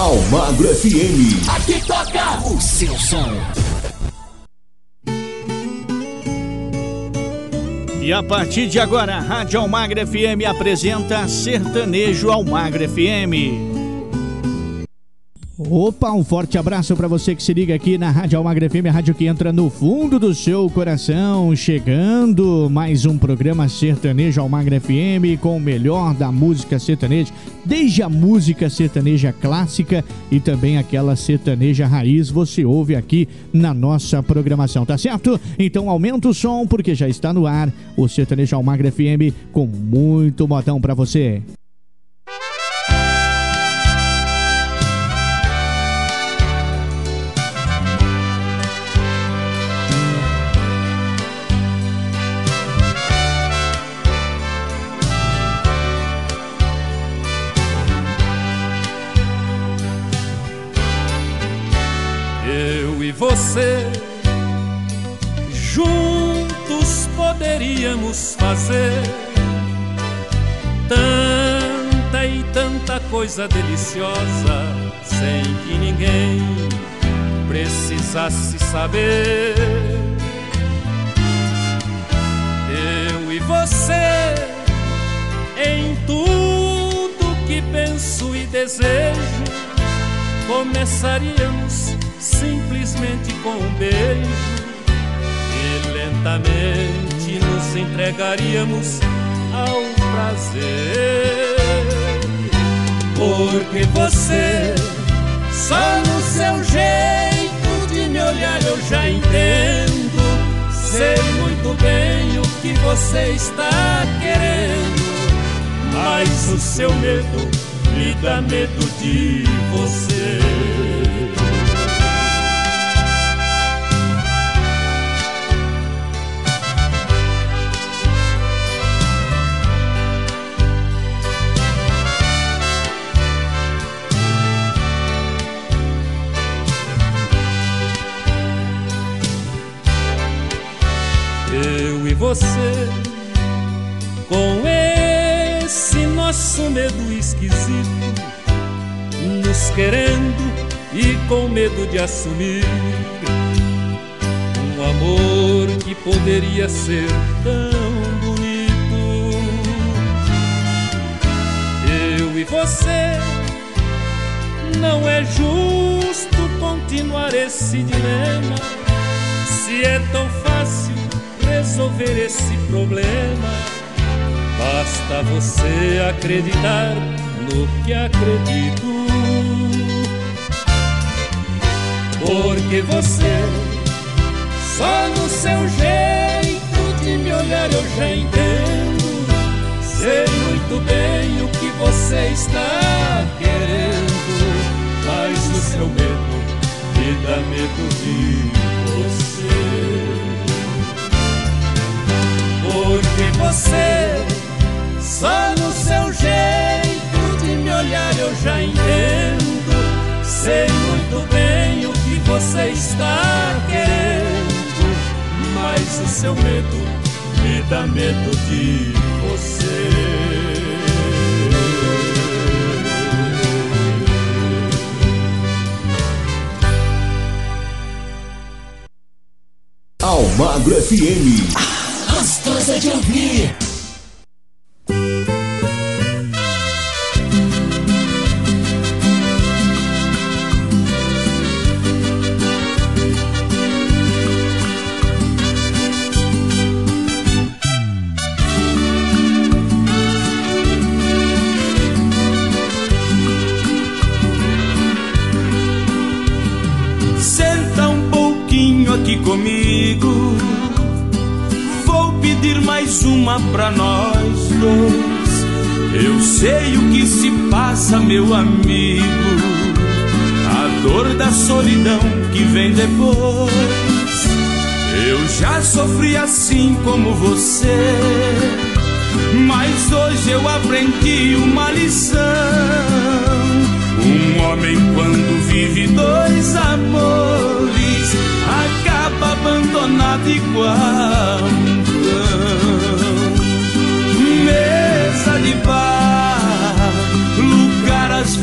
Almagro FM. Aqui toca o seu som. E a partir de agora, a Rádio Almagro FM apresenta Sertanejo Almagro FM. Opa, um forte abraço para você que se liga aqui na Rádio Almagra FM, a rádio que entra no fundo do seu coração. Chegando mais um programa sertanejo Almagra FM com o melhor da música sertaneja, desde a música sertaneja clássica e também aquela sertaneja raiz, você ouve aqui na nossa programação, tá certo? Então aumenta o som porque já está no ar o sertanejo Almagra FM com muito botão para você. Você juntos poderíamos fazer tanta e tanta coisa deliciosa sem que ninguém precisasse saber. Eu e você em tudo que penso e desejo começaríamos simplesmente com um beijo e lentamente nos entregaríamos ao prazer. Porque você, só no seu jeito de me olhar, eu já entendo. Sei muito bem o que você está querendo, mas o seu medo me dá medo de você. Você. Com esse nosso medo esquisito, nos querendo e com medo de assumir. Um amor que poderia ser tão bonito. Eu e você não é justo continuar esse dilema. Se é tão fácil resolver esse problema. Basta você acreditar no que acredito. Porque você, só no seu jeito de me olhar, eu já entendo. Sei muito bem o que você está querendo, mas o seu medo me dá medo de você. Porque você, só no seu jeito de me olhar, eu já entendo. Sei muito bem o que você está querendo, mas o seu medo me dá medo de você. Almagro FM de ouvir. Pra nós dois. Eu sei o que se passa, meu amigo. A dor da solidão que vem depois. Eu já sofri assim como você. Mas hoje eu aprendi uma lição. Um homem, quando vive dois amores, acaba abandonado igual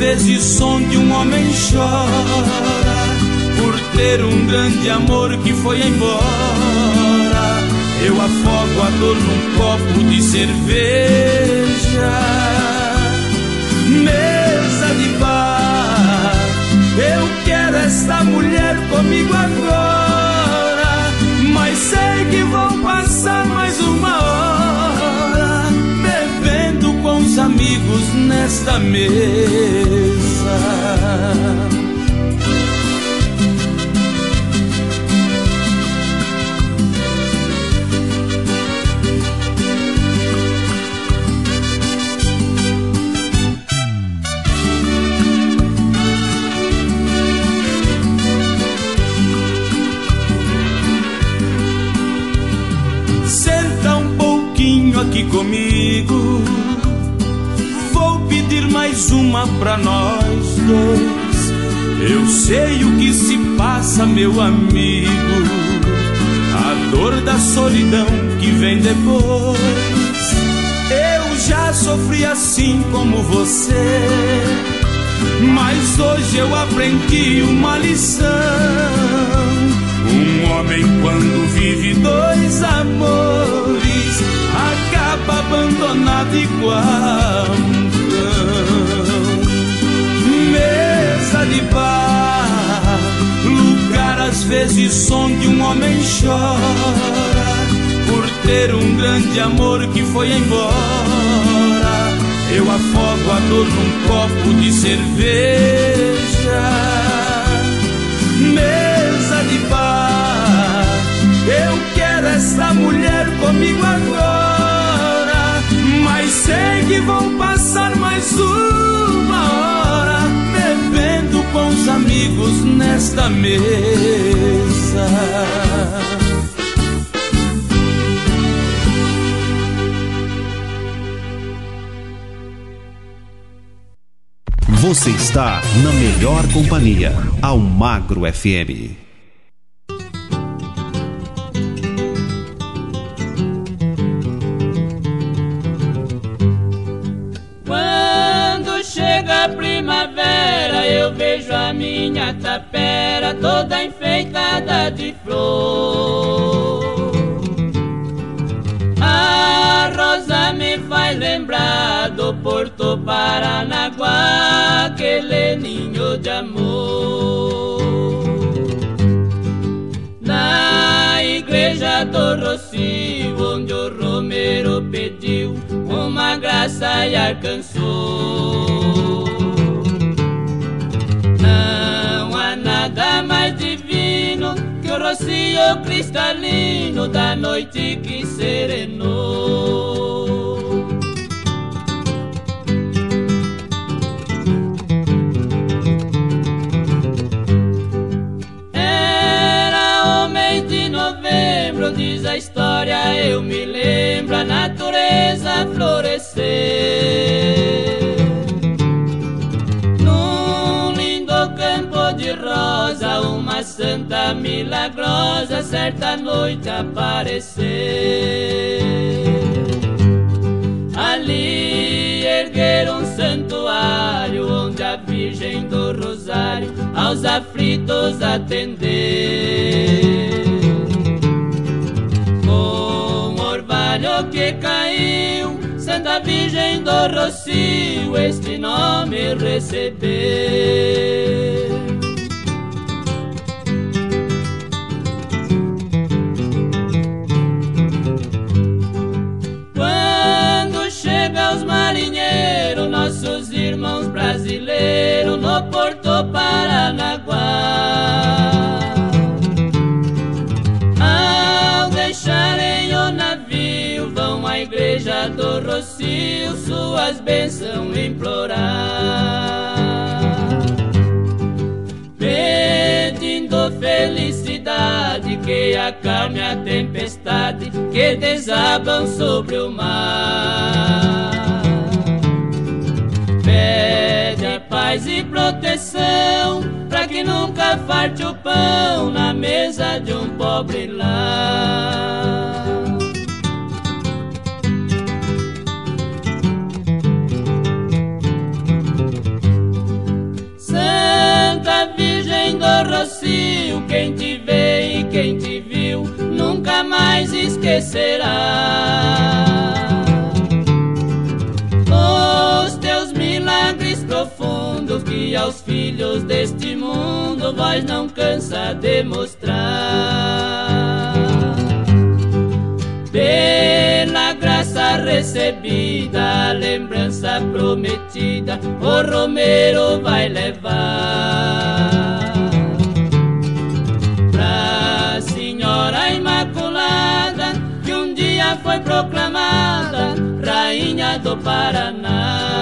vezes som de um homem chora por ter um grande amor que foi embora. Eu afogo a dor num copo de cerveja, mesa de bar. Eu quero esta mulher comigo agora, mas sei que vou amigos nesta mesa. Pra nós dois. Eu sei o que se passa, meu amigo. A dor da solidão que vem depois. Eu já sofri assim como você. Mas hoje eu aprendi uma lição. Um homem, quando vive dois amores, acaba abandonado igual De bar, lugar às vezes onde um homem chora por ter um grande amor que foi embora. Eu afogo a dor num copo de cerveja. Mesa de bar, eu quero esta mulher comigo agora. Mas sei que vou passar mais uma hora os amigos nesta mesa. Você está na melhor companhia, ao Magro FM. Do Porto Paranaguá, aquele ninho de amor. Na igreja do Rocio, onde o Romero pediu uma graça e alcançou. Não há nada mais divino que o rocio cristalino da noite que serenou. Natureza florescer. Num lindo campo de rosa, uma santa milagrosa certa noite aparecer. Ali erguer um santuário onde a Virgem do Rosário aos aflitos atender. Que caiu, Santa Virgem do Rocio, este nome receber. Quando chega os marinheiros, nossos irmãos brasileiros no Porto Paranaguá. Do Rocio suas bênçãos implorar. Pedindo felicidade que acalme a tempestade que desabam sobre o mar. Pede paz e proteção para que nunca falte o pão na mesa de um pobre lar. Docinho, quem te vê e quem te viu nunca mais esquecerá. Os teus milagres profundos que aos filhos deste mundo vós não cansa de mostrar. Pela graça recebida, lembrança prometida, o Romero vai levar. Dia foi proclamada Rainha do Paraná.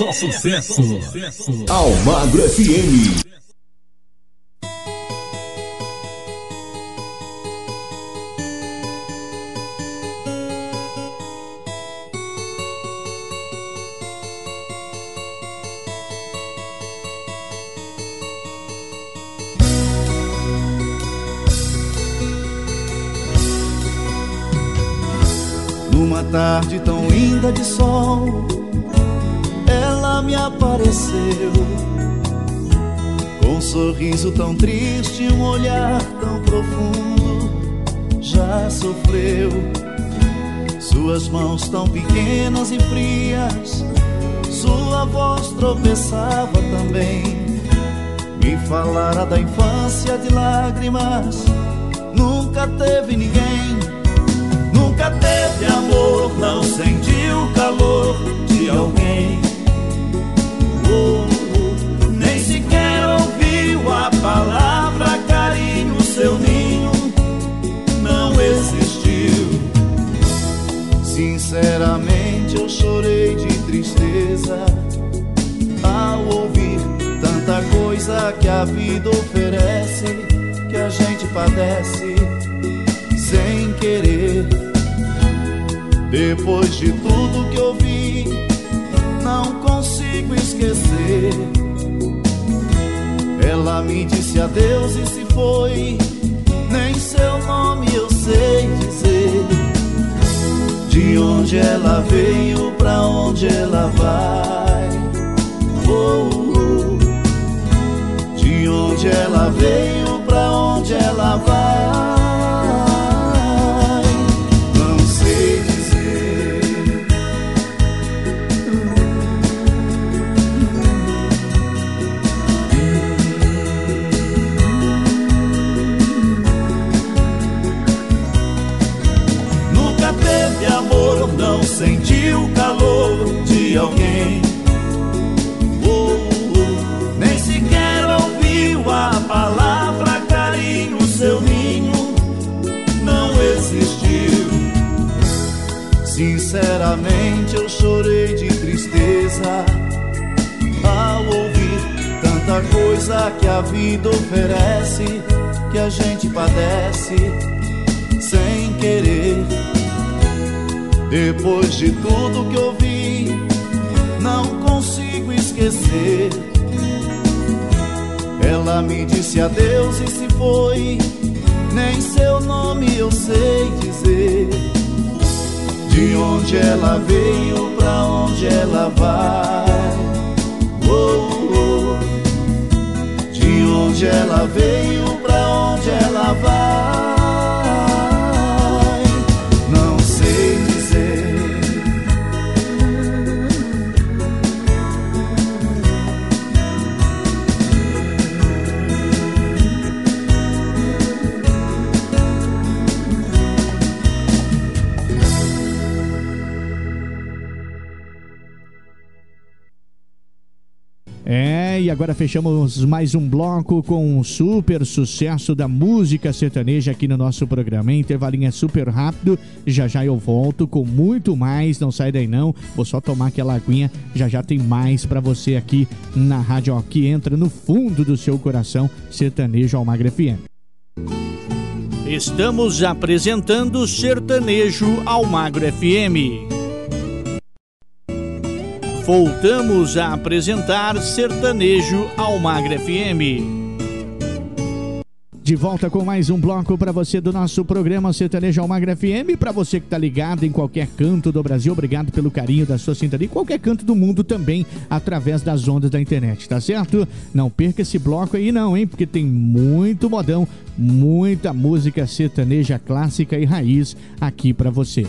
Só sucesso. Almagro FM. Numa tarde tão linda de sol, me apareceu. Com um sorriso tão triste, um olhar tão profundo, já sofreu. Suas mãos tão pequenas e frias, sua voz tropeçava também. Me falara da infância de lágrimas, nunca teve ninguém. Nunca teve amor, não sentiu o calor de alguém. A palavra carinho, seu ninho não existiu. Sinceramente eu chorei de tristeza ao ouvir tanta coisa que a vida oferece, que a gente padece sem querer. Depois de tudo que eu vi, não consigo esquecer. Ela me disse adeus e se foi. Nem seu nome eu sei dizer. De onde ela veio, pra onde ela vai. Oh, oh. De onde ela veio, pra onde ela vai. O calor de alguém. Oh, oh, nem sequer ouviu a palavra carinho, seu ninho não existiu. Sinceramente eu chorei de tristeza ao ouvir tanta coisa que a vida oferece, que a gente padece sem querer. Depois de tudo que eu vi, não consigo esquecer. Ela me disse adeus e se foi, nem seu nome eu sei dizer. De onde ela veio, pra onde ela vai. Oh, oh. De onde ela veio, pra onde ela vai. Agora fechamos mais um bloco com um super sucesso da música sertaneja aqui no nosso programa. Intervalinho é super rápido, já já eu volto com muito mais, não sai daí não. Vou só tomar aquela aguinha, já já tem mais pra você aqui na rádio que entra no fundo do seu coração, Sertanejo Almagra FM. Estamos apresentando Sertanejo Almagro FM. Voltamos a apresentar Sertanejo Almagra FM. De volta com mais um bloco para você do nosso programa Sertanejo Almagra FM. Para você que está ligado em qualquer canto do Brasil, obrigado pelo carinho da sua sintonia. Qualquer canto do mundo também, através das ondas da internet, tá certo? Não perca esse bloco aí não, hein? Porque tem muito modão, muita música sertaneja clássica e raiz aqui para você.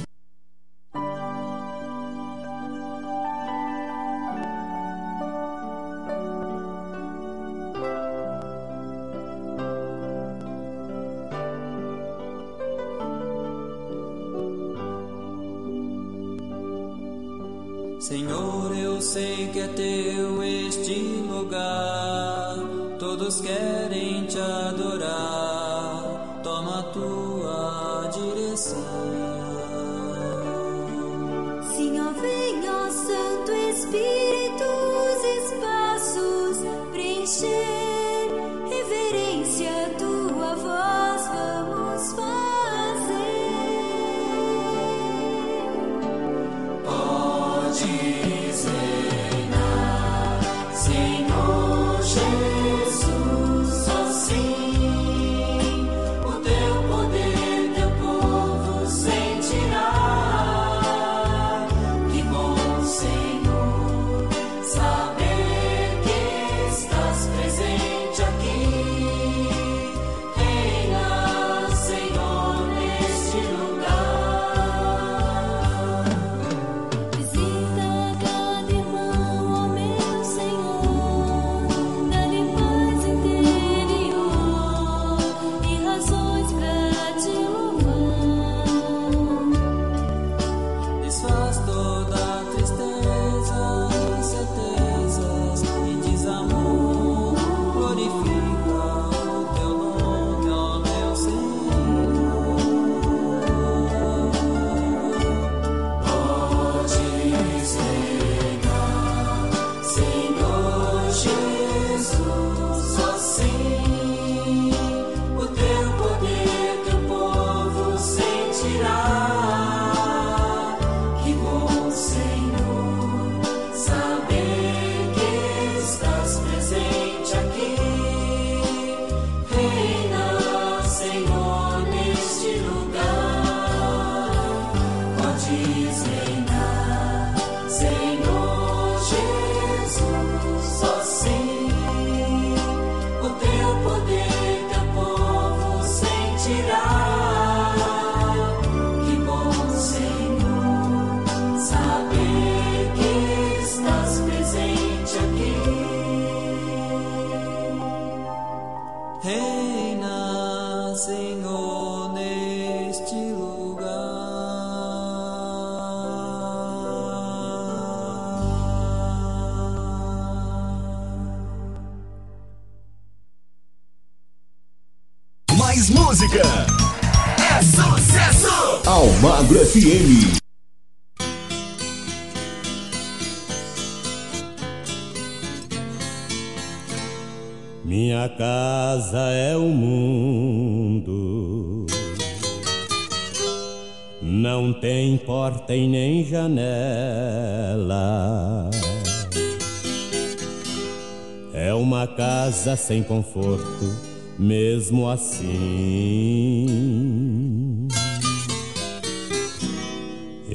Sem conforto, mesmo assim.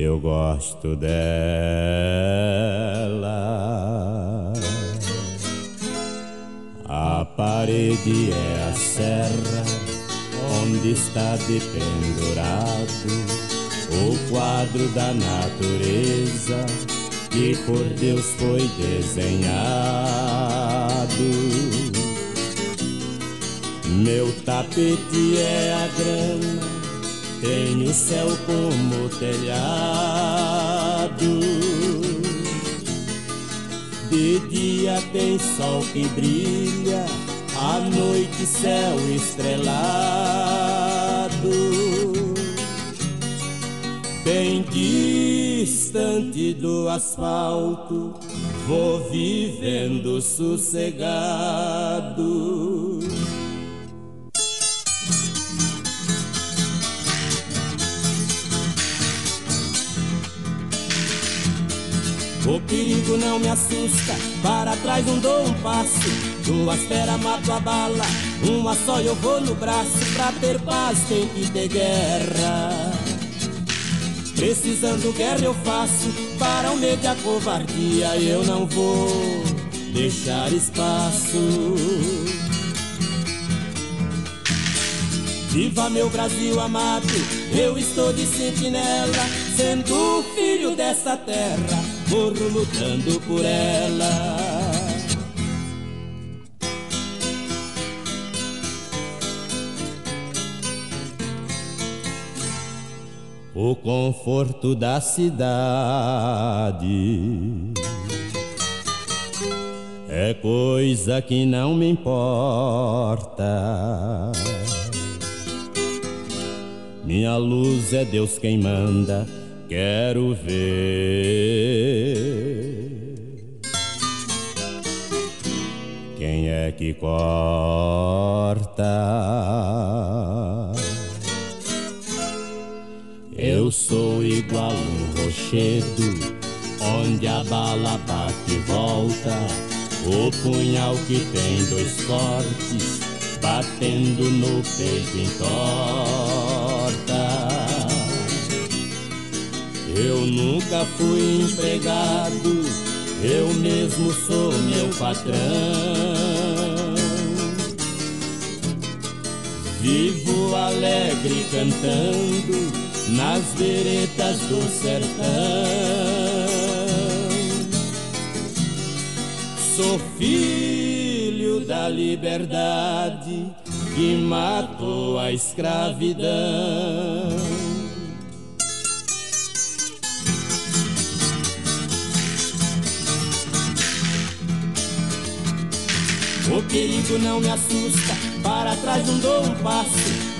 eu gosto dela. A parede é a serra onde está dependurado o quadro da natureza que por Deus foi desenhado. Meu tapete é a grama tem o céu como telhado. De dia tem sol que brilha, à noite céu estrelado. Bem distante do asfalto, vou vivendo sossegado. O perigo não me assusta, para trás não dou um passo. Duas feras mato a bala, uma só eu vou no braço. Pra ter paz tem que ter guerra. Precisando guerra eu faço, para o medo e a covardia eu não vou deixar espaço. Viva meu Brasil amado, eu estou de sentinela, sendo filho dessa terra morro lutando por ela. O conforto da cidade é coisa que não me importa. Minha luz é Deus quem manda quero ver quem é que corta. Eu sou igual um rochedo, onde a bala bate e volta. O punhal que tem dois cortes, batendo no peito entorta. Eu nunca fui empregado, eu mesmo sou meu patrão. Vivo alegre cantando nas veredas do sertão. Sou filho da liberdade que matou a escravidão. O perigo não me assusta, para trás não dou um passo.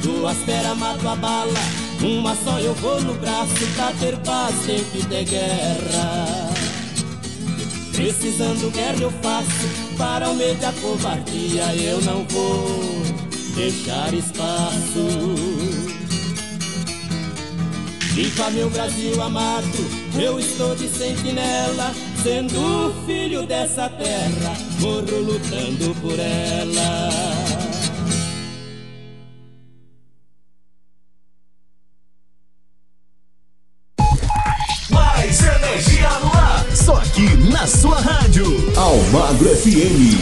Duas feras mato a bala, uma só eu vou no braço. Pra ter paz tem que ter guerra. Precisando guerra eu faço, para o medo da covardia eu não vou deixar espaço. Viva meu Brasil amado, eu estou de sentinela Sendo filho dessa terra, morro lutando por ela. Mais energia no ar, só aqui na sua rádio. Almagro FM.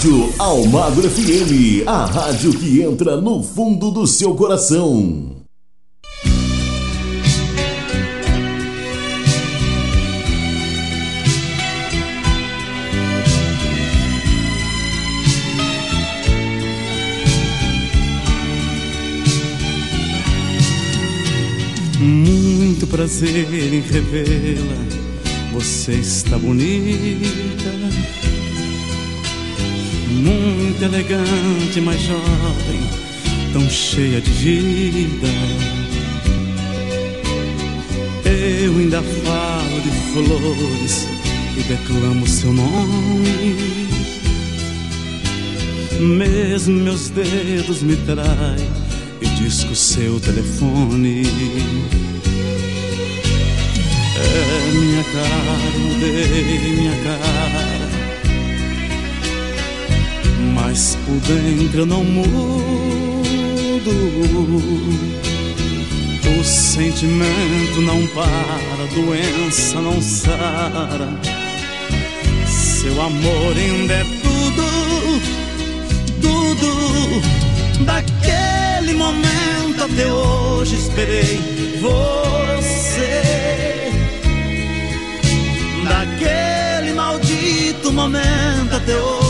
Rádio Almagro FM, a rádio que entra no fundo do seu coração. Muito prazer em revê-la você está bonita, muito elegante, mas jovem, tão cheia de vida. Eu ainda falo de flores e declamo seu nome. Mesmo meus dedos me traem e disco seu telefone. É minha cara, mudei minha cara. Mas por dentro eu não mudo. O sentimento não para, a doença não sara. Seu amor ainda é tudo, tudo. Daquele momento até hoje esperei você daquele maldito momento até hoje,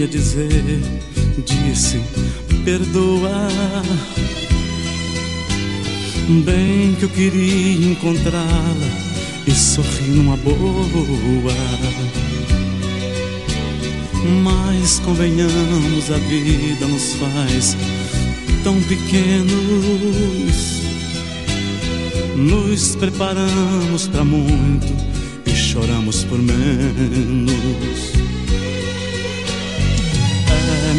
Devia dizer, disse, perdoa. Bem que eu queria encontrá-la e sorrir numa boa. Mas convenhamos, a vida nos faz tão pequenos. Nos preparamos para muito e choramos por menos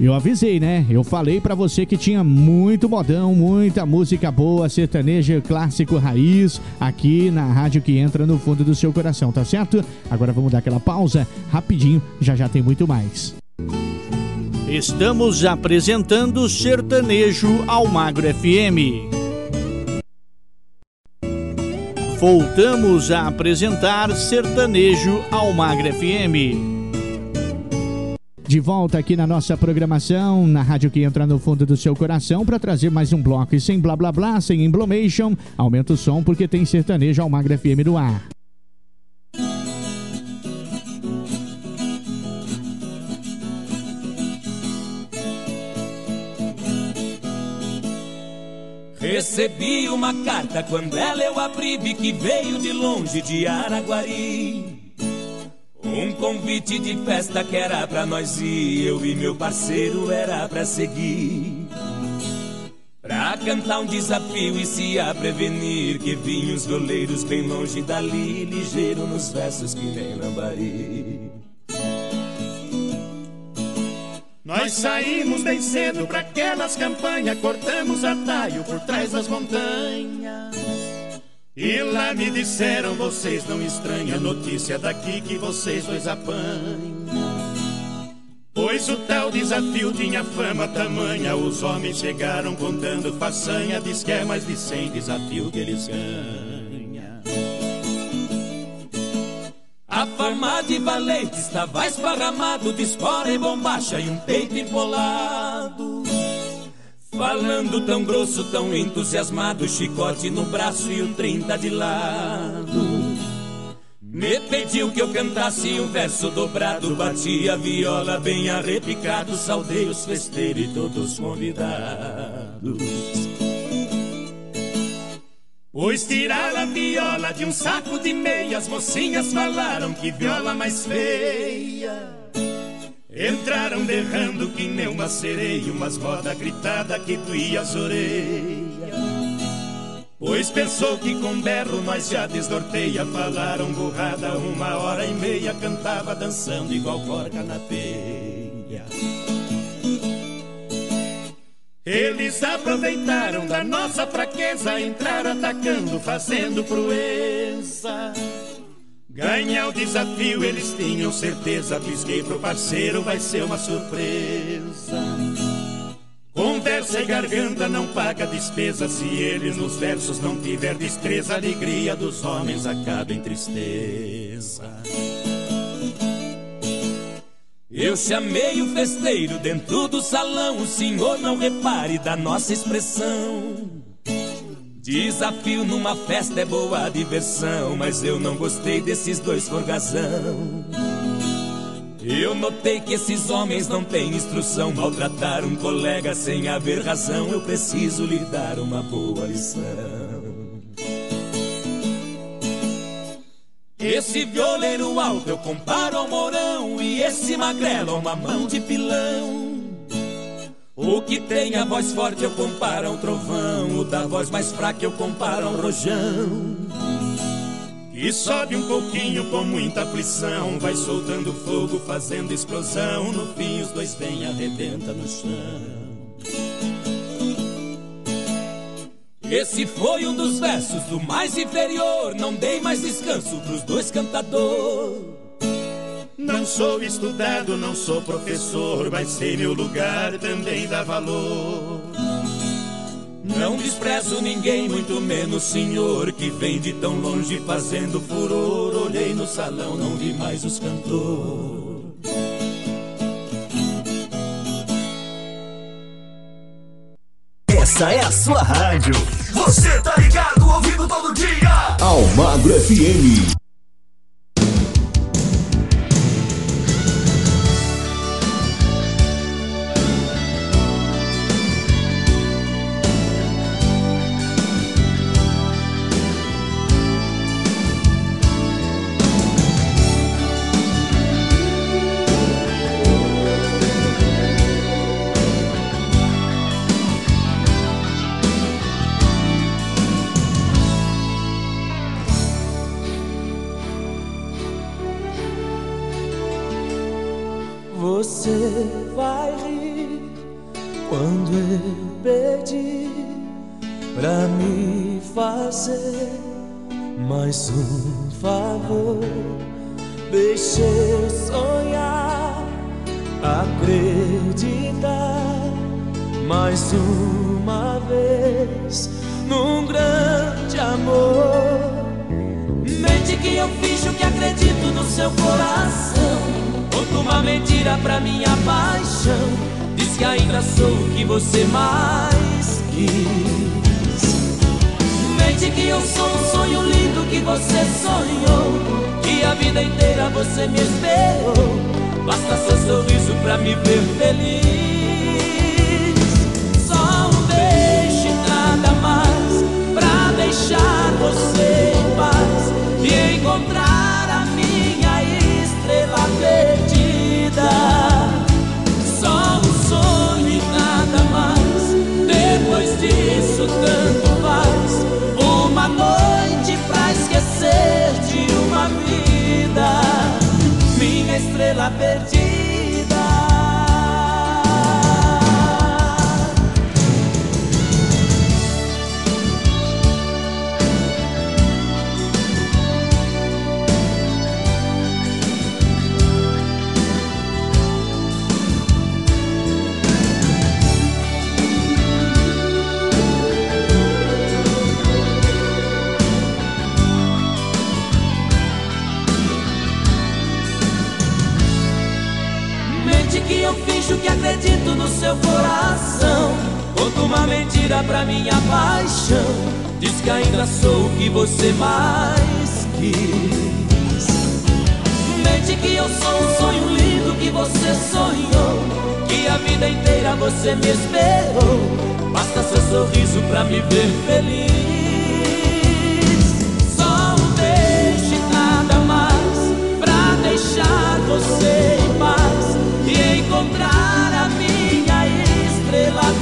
Eu avisei, né? Eu falei para você que tinha muito modão, muita música boa, sertaneja, clássico, raiz, aqui na rádio que entra no fundo do seu coração, tá certo? Agora vamos dar aquela pausa, rapidinho, já já tem muito mais. Estamos apresentando Sertanejo ao Magro FM. Voltamos a apresentar Sertanejo ao Magro FM. De volta aqui na nossa programação, na rádio que entra no fundo do seu coração, para trazer mais um bloco. E sem blá blá blá, sem emblomation, aumenta o som porque tem sertanejo ao Magra FM no ar. Recebi uma carta quando ela eu abri, vi que veio de longe de Araguari. Um convite de festa que era pra nós ir, eu e meu parceiro era pra seguir. Pra cantar um desafio e se a prevenir que vinham os goleiros bem longe dali, ligeiro nos versos que nem lambari. Nós saímos bem cedo para aquelas campanhas, cortamos atalho por trás das montanhas. E lá me disseram, vocês não estranham a notícia daqui que vocês dois apanham. Pois o tal desafio tinha fama tamanha, os homens chegaram contando façanha, diz que é mais de cem desafio que eles ganham. A fama de valente estava esparramado de espora e bombacha e um peito empolado. Falando tão grosso, tão entusiasmado, chicote no braço e o trinta de lado. Me pediu que eu cantasse um verso dobrado, bati a viola bem arrepicado, saudei os festeiros e todos convidados. Pois tiraram a viola de um saco de meias, mocinhas falaram que viola mais feia. Entraram berrando que nem uma sereia, umas rodas gritada que doía as orelhas. Pois pensou que com berro nós já desnorteia, falaram burrada uma hora e meia, cantava dançando igual porca na peia. Eles aproveitaram da nossa fraqueza, entraram atacando, fazendo proeza. Ganhar o desafio eles tinham certeza, pisquei pro parceiro, vai ser uma surpresa. Conversa e garganta não paga despesa, se ele nos versos não tiver destreza, a alegria dos homens acaba em tristeza. Eu chamei o festeiro dentro do salão. O senhor não repare da nossa expressão. Desafio numa festa é boa diversão, mas eu não gostei desses dois forgazão. Eu notei que esses homens não têm instrução, maltratar um colega sem haver razão. Eu preciso lhe dar uma boa lição. Esse violeiro alto eu comparo ao morão E esse magrelo a uma mão de pilão O que tem a voz forte eu comparo ao trovão. O da voz mais fraca eu comparo ao rojão. E sobe um pouquinho com muita aflição. Vai soltando fogo, fazendo explosão. No fim os dois vêm arrebenta no chão. Esse foi um dos versos do mais inferior. Não dei mais descanso pros dois cantadores. Não sou estudado, não sou professor, mas sei meu lugar também dá valor. Não desprezo ninguém, muito menos senhor que vem de tão longe fazendo furor. Olhei no salão, não vi mais os cantores. Essa é a sua rádio. Você tá ligado, ouvindo todo dia. Almagro FM. Mais um favor. Deixe eu sonhar, acreditar mais uma vez num grande amor. Mente que eu finjo que acredito no seu coração. Conto uma mentira pra minha paixão. Diz que ainda sou o que você mais quis. Mente que eu sou um sonho lindo que você sonhou Que a vida inteira você me esperou. Basta seu sorriso pra me ver feliz vida, minha estrela perdida. Acredito no seu coração. Conta uma mentira pra minha paixão. Diz que ainda sou o que você mais quis. Mente que eu sou um sonho lindo que você sonhou. Que a vida inteira você me esperou. Basta seu sorriso pra me ver feliz.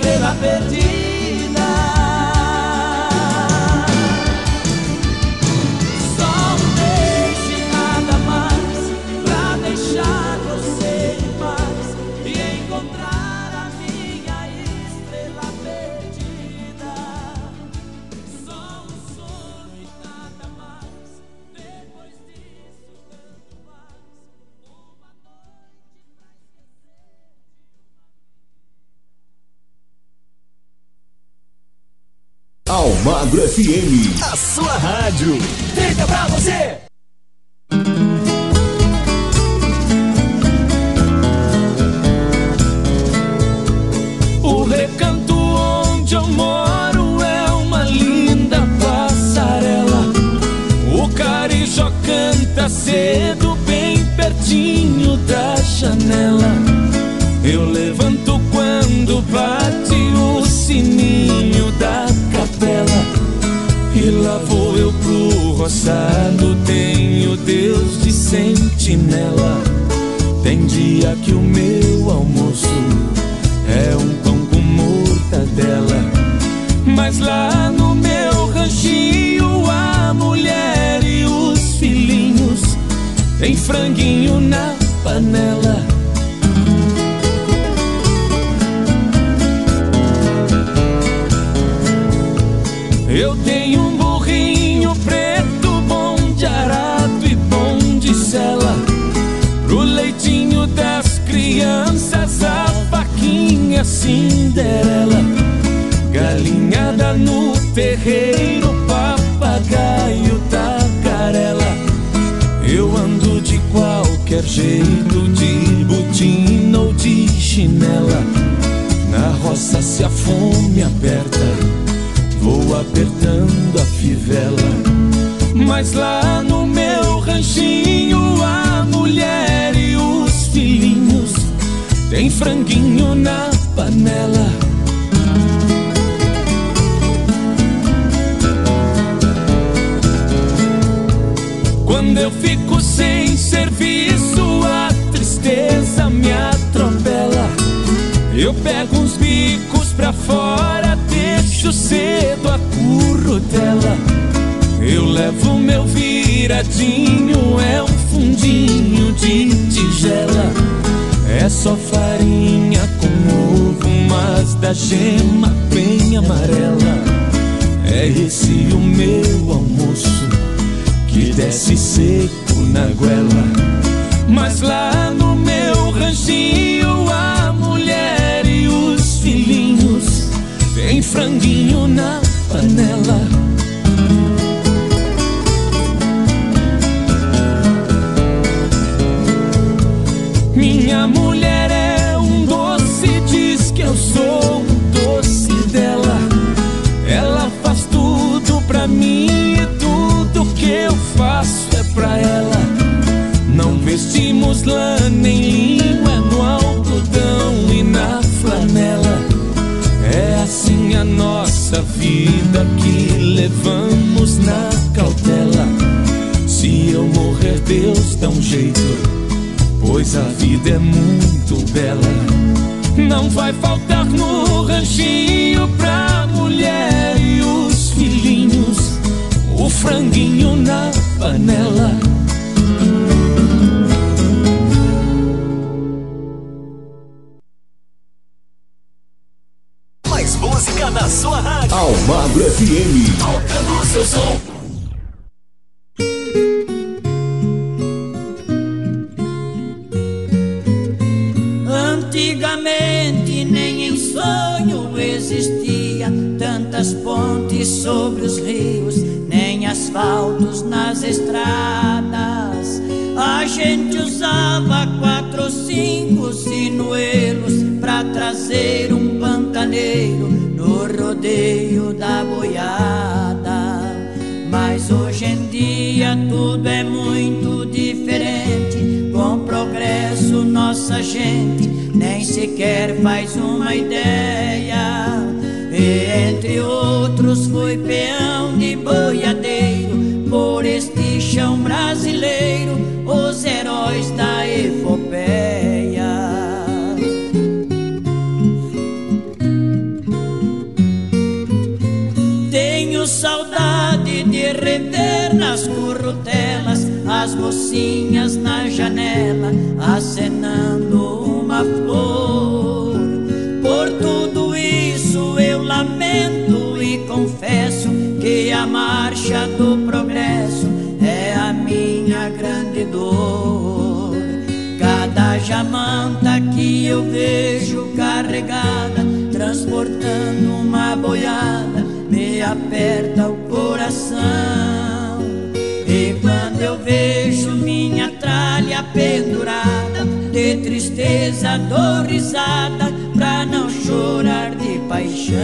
estrela perdida. Sua rádio. Fica pra você! O recanto onde eu moro é uma linda passarela. O carijó canta cedo, bem pertinho da janela. Eu levanto quando bate roçado, tenho Deus de sentinela. Tem dia que o meu almoço é um pão com mortadela. Mas lá no meu ranchinho, a mulher e os filhinhos tem franguinho na a vaquinha Cinderela. Galinhada no terreiro, papagaio tagarela. Eu ando de qualquer jeito, de botina ou de chinela. Na roça se a fome aperta Vou apertando a fivela. Mas lá no meu ranchinho, a mulher tem franguinho na panela. Quando eu fico sem serviço, a tristeza me atropela. Eu pego uns bicos pra fora, deixo cedo a currutela. Eu levo meu viradinho, é um fundinho de tigela. É só farinha com ovo, mas da gema bem amarela. É esse o meu almoço que desce seco na goela. Mas lá no meu ranchinho, a mulher e os filhinhos tem franguinho na panela. Eu faço é pra ela. Não vestimos lã nem é no algodão e na flanela. É assim a nossa vida que levamos na cautela. Se eu morrer, Deus dá um jeito pois a vida é muito bela. Não vai faltar no ranchinho pra mulher franguinho na panela. Rodeio da boiada. Mas hoje em dia tudo é muito diferente. Com progresso, nossa gente nem sequer faz uma ideia. E entre outros, foi peão de boiadeiro por este chão brasileiro, as mocinhas na janela acenando uma flor. Por tudo isso eu lamento e confesso que a marcha do progresso é a minha grande dor. Cada jamanta que eu vejo carregada, transportando uma boiada, me aperta o coração. Quando eu vejo minha tralha pendurada, de tristeza dou risada, pra não chorar de paixão.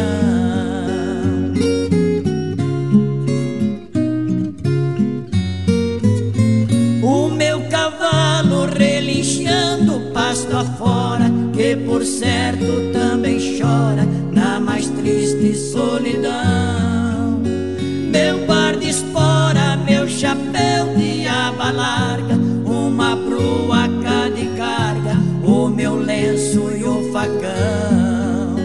O meu cavalo relinchando pasto afora, que por certo também chora na mais triste solidão. Meu guarda espora, meu chapéu aba larga, uma bruaca de carga, o meu lenço e o facão.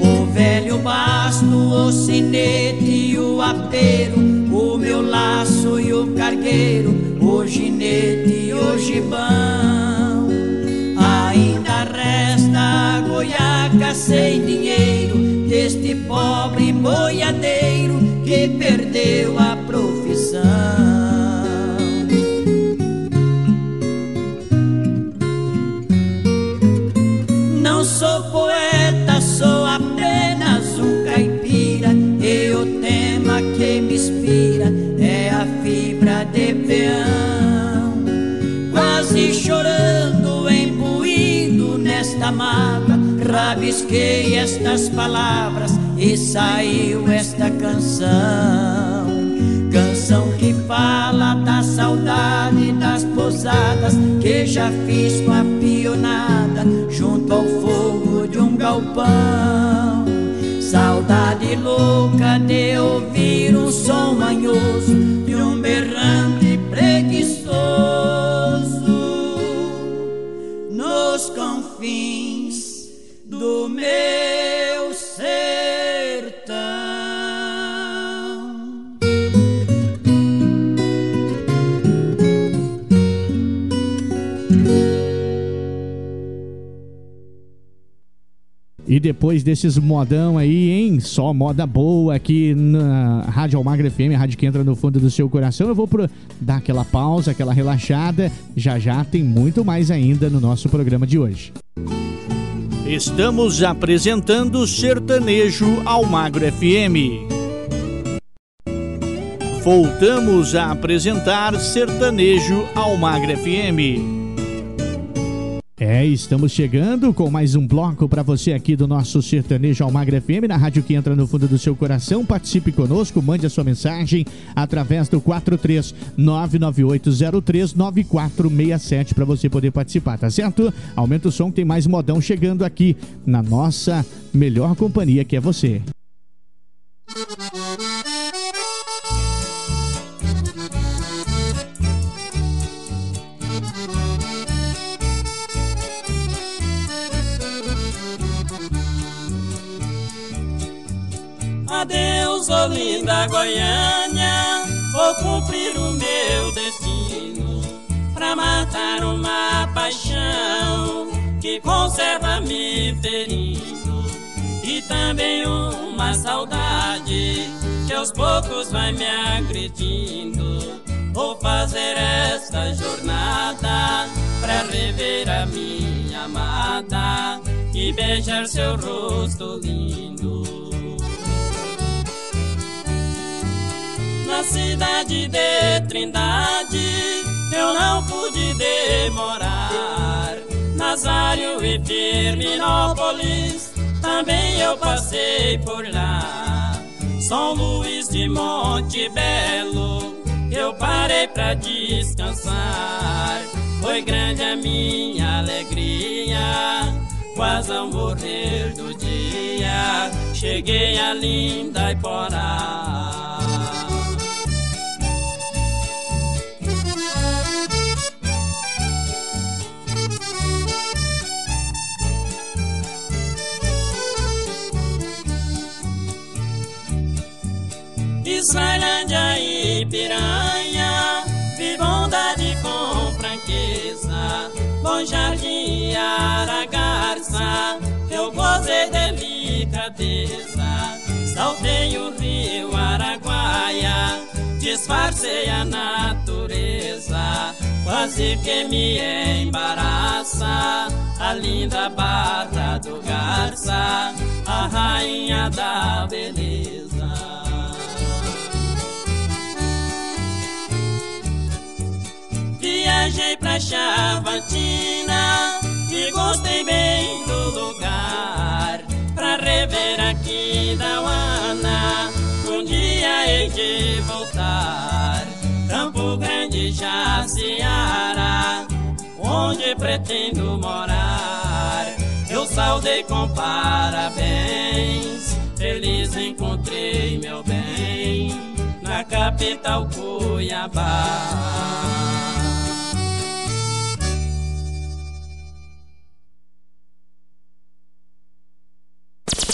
O velho basto, o sinete e o apeiro, o meu laço e o cargueiro, o ginete e o gibão. Ainda resta a goiaca sem dinheiro deste pobre boiadeiro que perdeu a Sou poeta, sou apenas um caipira. E o tema que me inspira é a fibra de peão. Quase chorando, embuído nesta mágoa, rabisquei estas palavras e saiu esta canção. Canção que fala saudade das pousadas que já fiz com a pionada junto ao fogo de um galpão. Saudade louca de ouvir um som depois desses modão aí, hein? Só moda boa aqui na Rádio Almagra FM, a rádio que entra no fundo do seu coração. Eu vou pro, dar aquela pausa, aquela relaxada. Já já tem muito mais ainda no nosso programa de hoje. Estamos apresentando Sertanejo Almagro FM. Voltamos a apresentar Sertanejo Almagro FM. É, estamos chegando com mais um bloco para você aqui do nosso Sertanejo Almagra FM, na rádio que entra no fundo do seu coração. Participe conosco, mande a sua mensagem através do 43998039467 para você poder participar, tá certo? Aumenta o som, tem mais modão chegando aqui na nossa melhor companhia que é você. Adeus, Olinda Goiânia, vou cumprir o meu destino pra matar uma paixão que conserva me ferindo e também uma saudade que aos poucos vai me agredindo. Vou fazer esta jornada pra rever a minha amada e beijar seu rosto lindo. Na cidade de Trindade eu não pude demorar. Nazário e Firminópolis também eu passei por lá. São Luís de Monte Belo eu parei pra descansar. Foi grande a minha alegria, quase ao morrer do dia. Cheguei a linda Iporá. Israelândia e Piranha, vi bondade com franqueza. Bom Jardim Aragarça, eu gozei delicadeza. Saltei o rio Araguaia, disfarcei a natureza. Quase que me embaraça a linda barra do Garça, a rainha da beleza. Viajei pra Chavantina e gostei bem do lugar. Pra rever aqui da Uana, um dia hei de voltar. Campo Grande, Jaciara, onde pretendo morar. Eu saudei com parabéns, feliz encontrei meu bem na capital Cuiabá.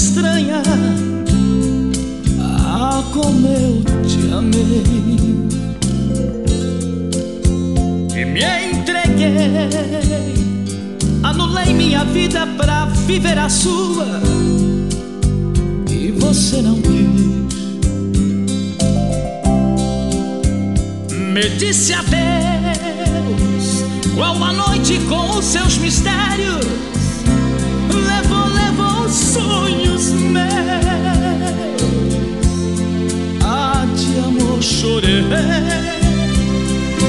Estranha. Ah, como eu te amei. E me entreguei. Anulei minha vida pra viver a sua. E você não quis. Me disse adeus. Qual a noite com os seus mistérios levou, levou sonhos meus. Chorei,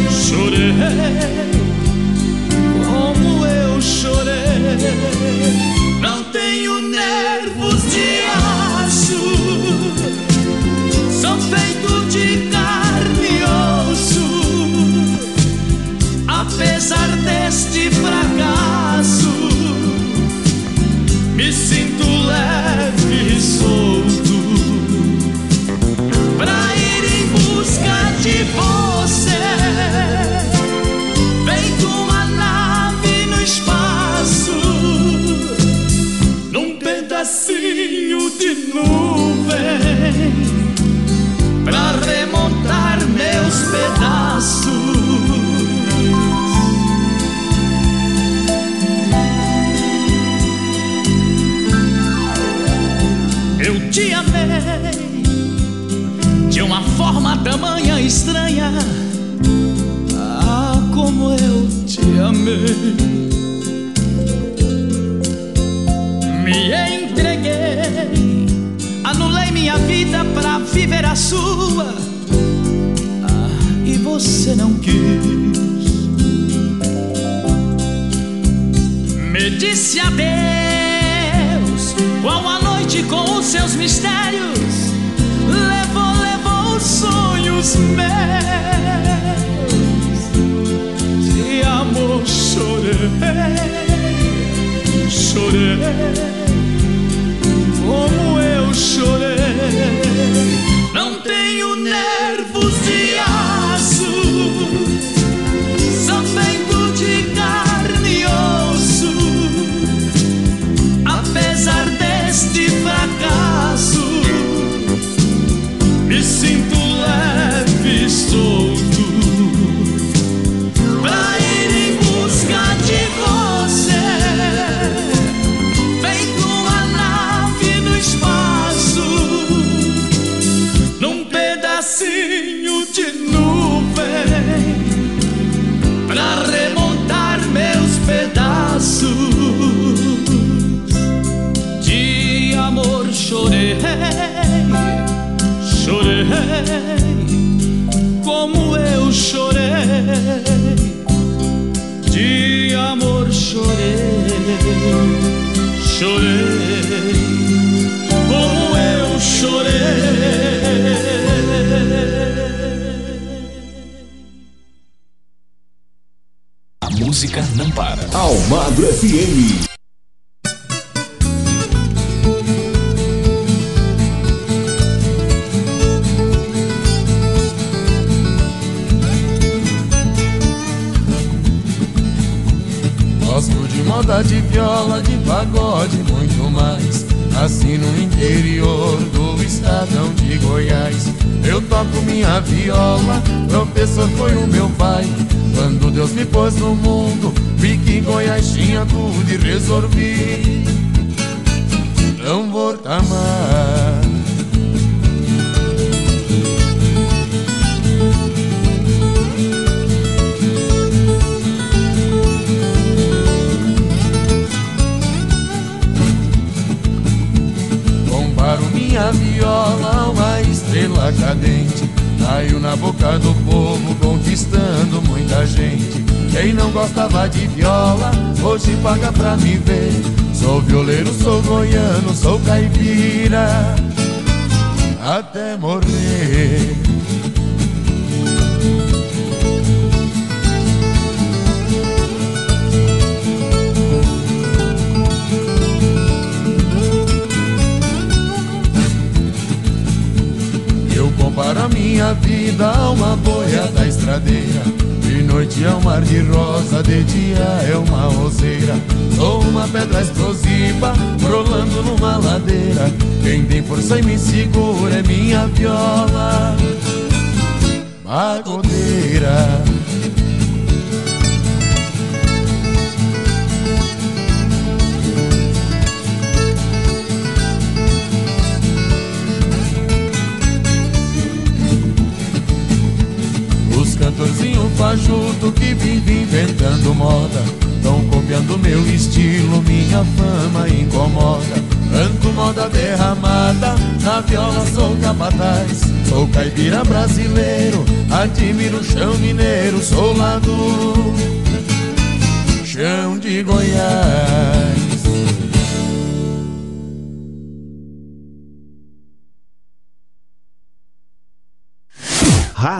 chorei, como eu chorei. Não tenho nervos de aço, sou feito de 疾风。Amei. Me entreguei, anulei minha vida pra viver a sua. Ah, e você não quis. e disse adeus. Qual a noite com os seus mistérios levou, levou os sonhos meus. Chorei, chorei, música não para. Almagro FM. Gosto de moda de viola, de pagode, muito mais. Assim no interior do estadão de Goiás. Eu toco minha viola, professor foi o meu pai. Pôs no mundo, vi que em Goiás tinha tudo e resolvi não voltar mais. Comparo minha viola uma estrela cadente. Caiu na boca do povo, conquistando muita gente Quem não gostava de viola, hoje paga pra me ver. Sou violeiro, sou goiano, sou caipira. Até morrer. Eu comparo a minha vida a uma boiada estradeira. De noite é um mar de rosa, de dia é uma roseira. Sou uma pedra explosiva, rolando numa ladeira. Quem tem força e me segura é minha viola. Pagodeira fajuto que vivem inventando moda. Tão copiando meu estilo, minha fama incomoda. Canto moda derramada, na viola sou capataz. Sou caipira brasileiro, admiro o chão mineiro Sou lá do chão de Goiás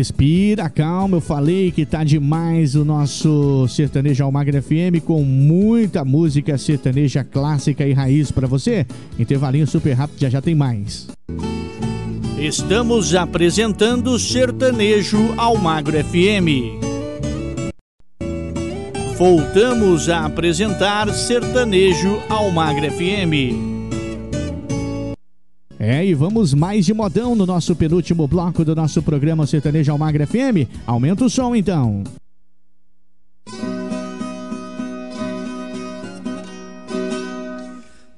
Respira, calma. Eu falei que tá demais o nosso Sertanejo Almagra FM com muita música sertaneja clássica e raiz para você. Intervalinho super rápido, já já tem mais. Estamos apresentando Sertanejo Almagro FM. Voltamos a apresentar Sertanejo Almagro FM. É, e vamos mais de modão no nosso penúltimo bloco do nosso programa Sertanejo Almagro FM. Aumenta o som então.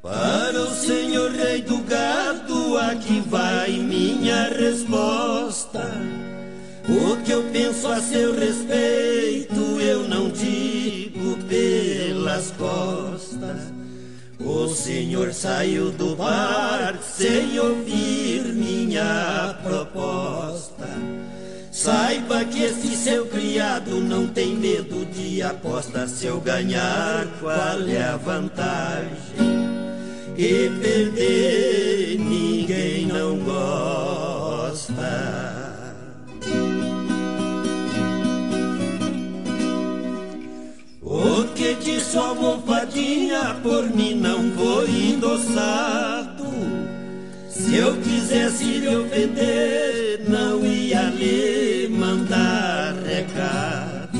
Para o senhor rei do gado, aqui vai minha resposta. O que eu penso a seu respeito, eu não digo pelas costas. O senhor saiu do bar sem ouvir minha proposta. Saiba que esse seu criado não tem medo de aposta. Se eu ganhar, qual é a vantagem? E perder ninguém não gosta. O que disse a almofadinha por mim não foi endossado. Se eu quisesse lhe ofender, não ia lhe mandar recado.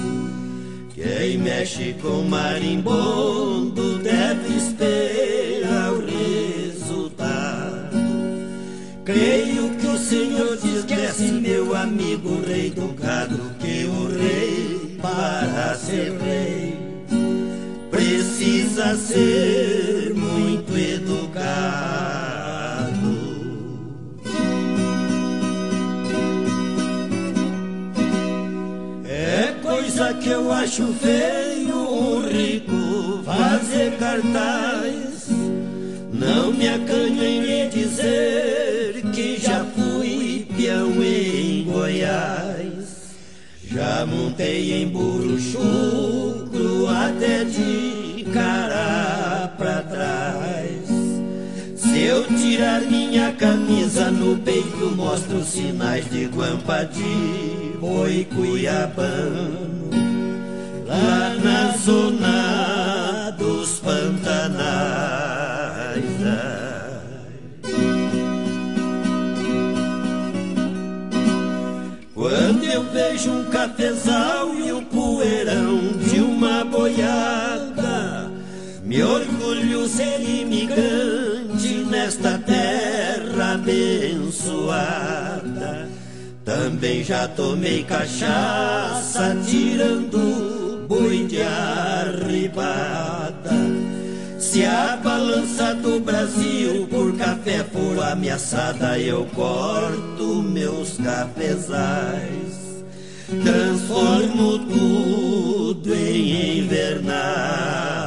Quem mexe com marimbondo deve esperar o resultado. Creio que o senhor esquece, meu amigo rei do gado, que o rei, para ser rei, precisa ser muito educado. É coisa que eu acho feio um rico fazer cartaz. Não me acanho em lhe dizer que já fui peão em Goiás. Já montei em burro chucro até de cara pra trás. Se eu tirar minha camisa no peito, mostro sinais de guampa de boi cuiabano. Lá na zona dos pantanais. Quando eu vejo um cafezal nesta terra abençoada. Também já tomei cachaça tirando boi de arribada. Se a balança do Brasil por café for ameaçada, eu corto meus cafezais, transformo tudo em invernada.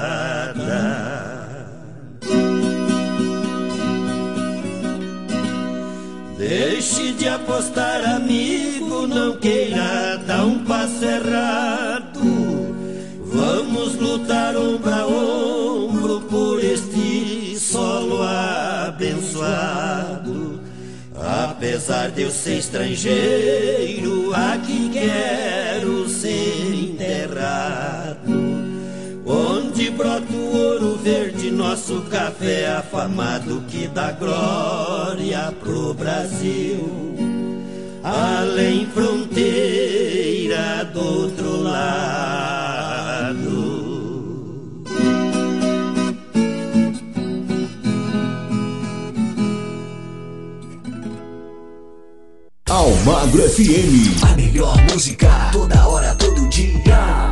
Deixe de apostar, amigo, não queira dar um passo errado. Vamos lutar ombro a ombro por este solo abençoado. Apesar de eu ser estrangeiro, aqui quero ser enterrado. Onde brota o ouro verde, nosso café afamado que dá glória pro Brasil. Além fronteira do outro lado. Almagro FM. A melhor música, toda hora, todo dia.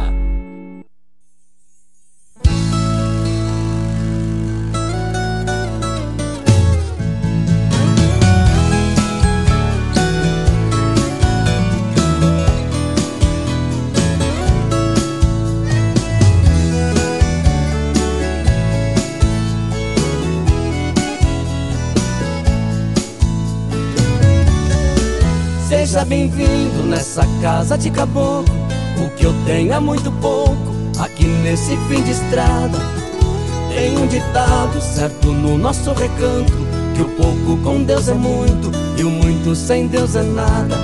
Seja bem-vindo nessa casa de caboclo. O que eu tenho é muito pouco aqui nesse fim de estrada. Tem um ditado certo no nosso recanto: que o pouco com Deus é muito e o muito sem Deus é nada.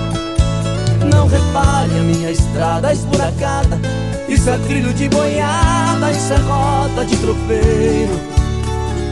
não repare a minha estrada esburacada. Isso é trilho de boiada, isso é rota de tropeiro.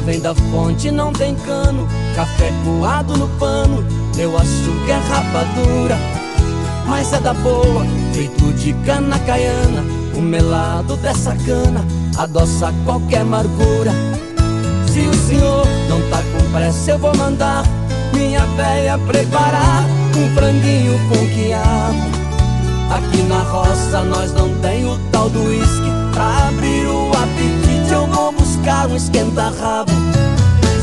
Vem da fonte, não tem cano. Café coado no pano, meu açúcar é rapadura. Mas é da boa, feito de cana caiana. O melado dessa cana adoça qualquer amargura. Se o senhor não tá com pressa, eu vou mandar minha véia preparar um franguinho com quiabo. Aqui na roça nós não tem o tal do uísque Pra abrir o apetite buscar um esquenta-rabo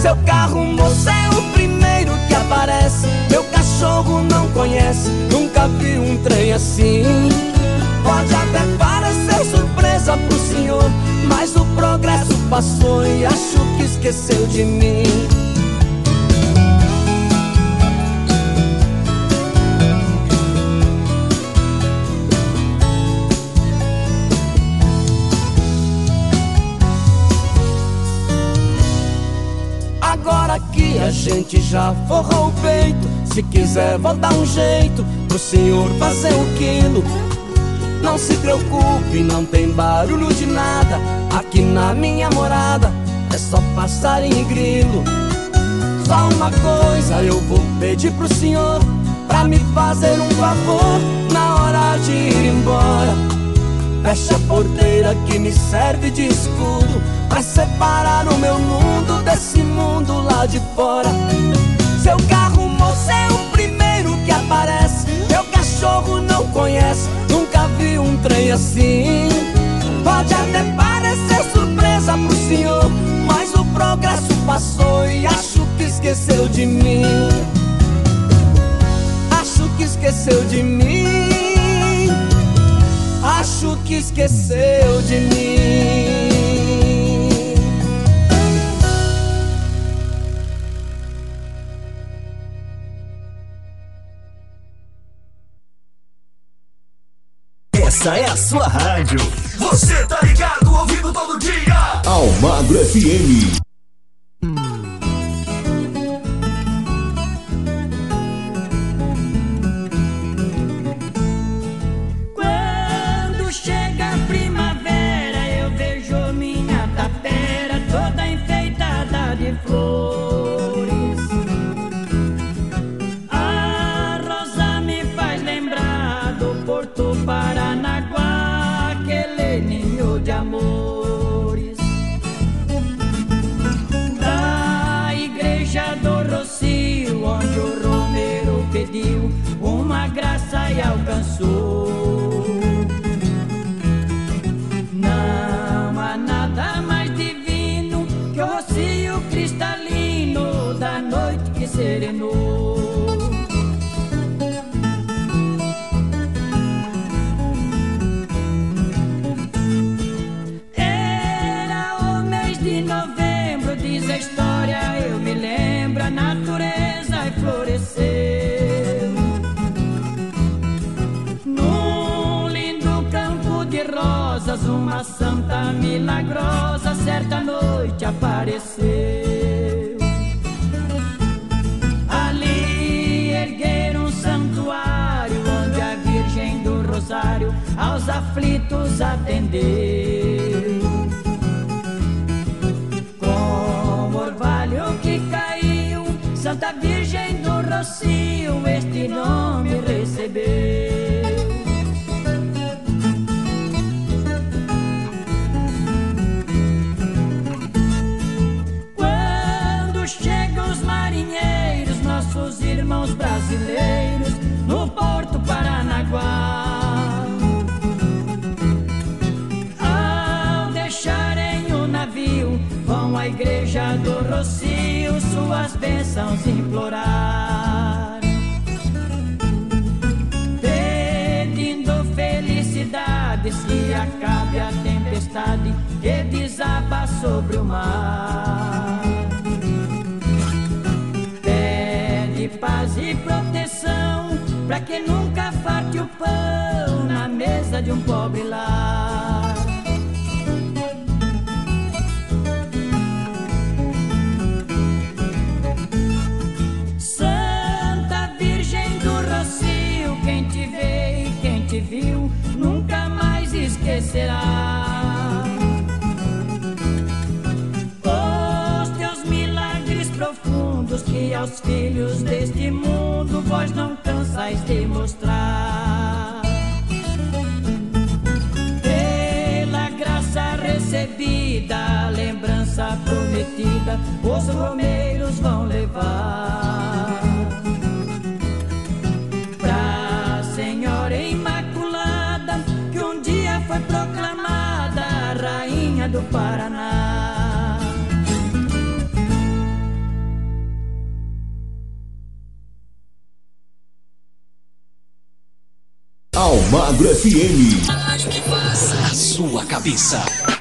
Seu carro, moça, é o primeiro que aparece. Meu cachorro não conhece, nunca vi um trem assim. Pode até parecer surpresa pro senhor Mas o progresso passou e acho que esqueceu de mim gente já forrou o peito. Se quiser vou dar um jeito Pro senhor fazer o quilo. Não se preocupe, não tem barulho de nada Aqui na minha morada. É só passarinho e grilo. Só uma coisa eu vou pedir pro senhor Pra me fazer um favor Na hora de ir embora Fecha a porteira que me serve de escudo Pra separar o meu mundo desse mundo lá de fora. Seu carro, moça, é o primeiro que aparece Meu cachorro não conhece, nunca vi um trem assim. Pode até parecer surpresa pro senhor Mas o progresso passou e acho que esqueceu de mim. Acho que esqueceu de mim Acho que esqueceu de mim Essa é a sua rádio. Você tá ligado, ouvindo todo dia. Almagro FM. Oh. Milagrosa certa noite apareceu. Ali ergueram um santuário onde a Virgem do Rosário aos aflitos atendeu. Com orvalho que caiu, Santa Virgem do Rocio, este nome recebeu. Bênçãos implorar. Pedindo cidade se acabe a tempestade que desaba sobre o mar. Pede paz e proteção para que nunca falte o pão na mesa de um pobre lar. Aos filhos deste mundo vós não cansais de mostrar. Pela graça recebida, lembrança prometida, os romeiros vão levar. Almagro FM. A sua cabeça.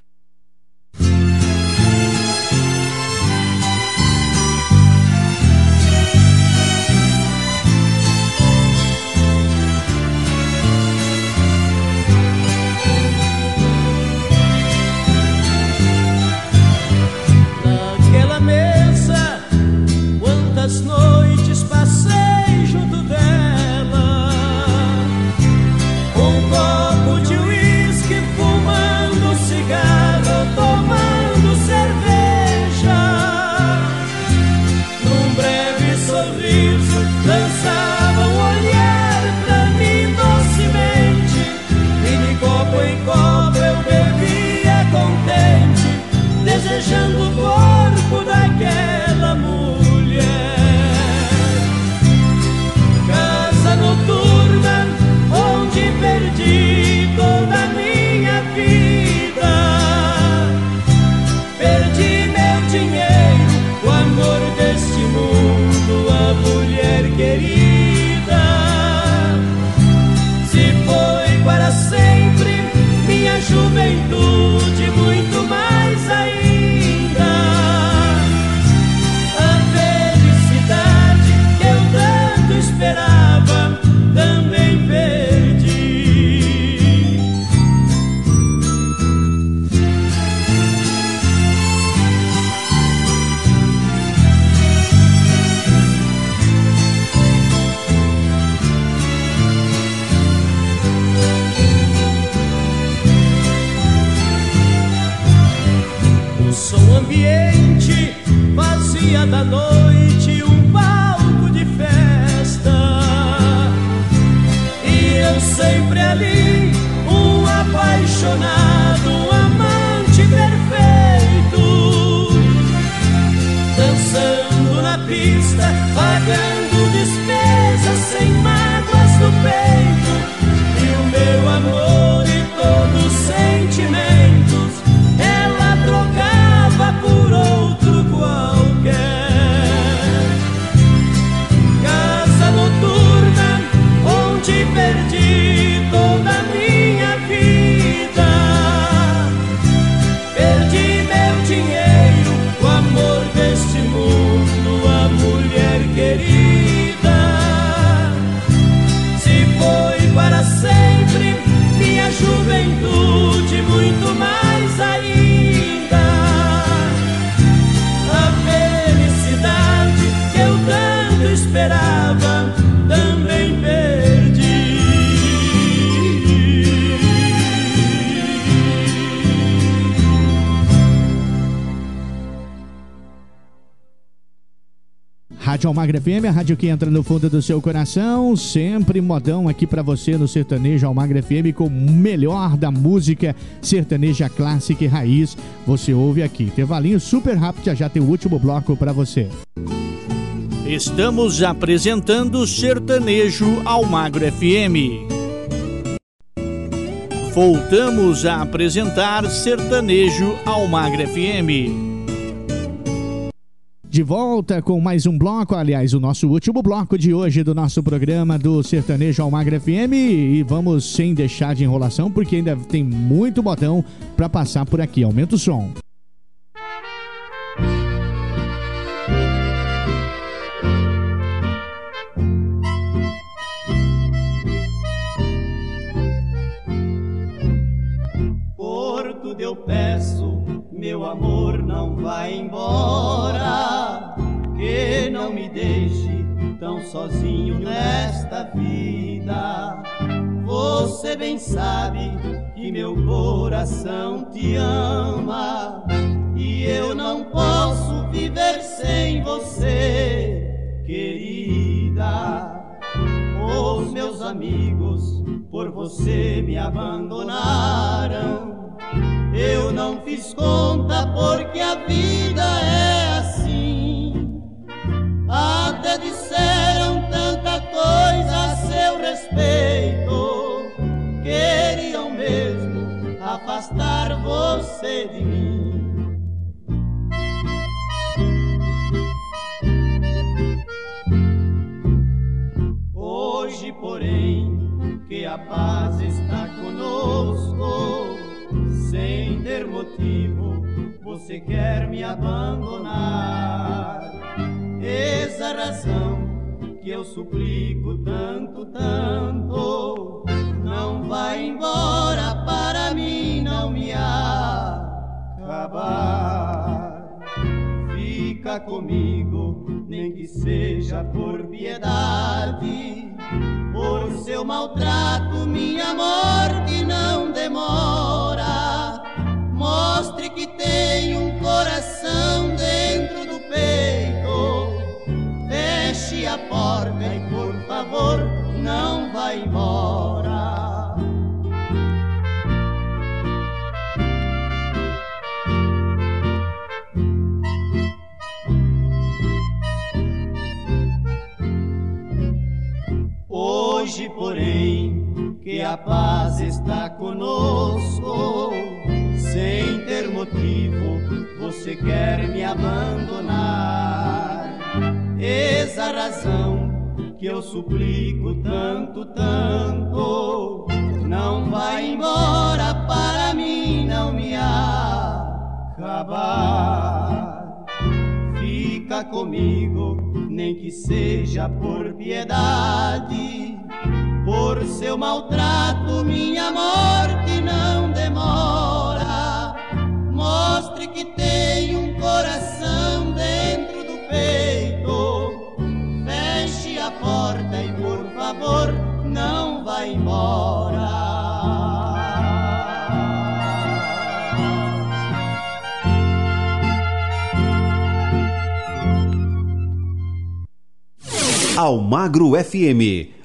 Rádio Almagra FM, a rádio que entra no fundo do seu coração, sempre modão aqui pra você no Sertanejo Almagra FM com o melhor da música sertaneja clássica e raiz. Você ouve aqui. Intervalinho super rápido, já já tem o último bloco pra você. Estamos apresentando Sertanejo Almagro FM. Voltamos a apresentar Sertanejo Almagro FM. De volta com mais um bloco, aliás, o nosso último bloco de hoje do nosso programa do Sertanejo Almagra FM. E vamos sem deixar de enrolação, porque ainda tem muito botão para passar por aqui. Aumenta o som. Por tudo eu peço, meu amor não vai embora, sozinho nesta vida. Você bem sabe que meu coração te ama e eu não posso viver sem você, querida. Os meus amigos por você me abandonaram. Eu não fiz conta porque a vida é respeito. Queriam mesmo afastar você de mim. Hoje, porém, que a paz está conosco, sem ter motivo, você quer me abandonar. Essa razão que eu suplico tanto, tanto, não vai embora para mim não me acabar. Fica comigo, nem que seja por piedade. Por seu maltrato, minha morte não demora. Está conosco, sem ter motivo, você quer me abandonar. Essa razão que eu suplico tanto, tanto, não vai embora para mim não me acabar. Fica comigo, nem que seja por piedade. Por seu maltrato, minha morte não demora. Mostre que tem um coração dentro do peito. Feche a porta e, por favor, não vá embora. Almagro FM,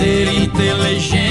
Ser inteligente,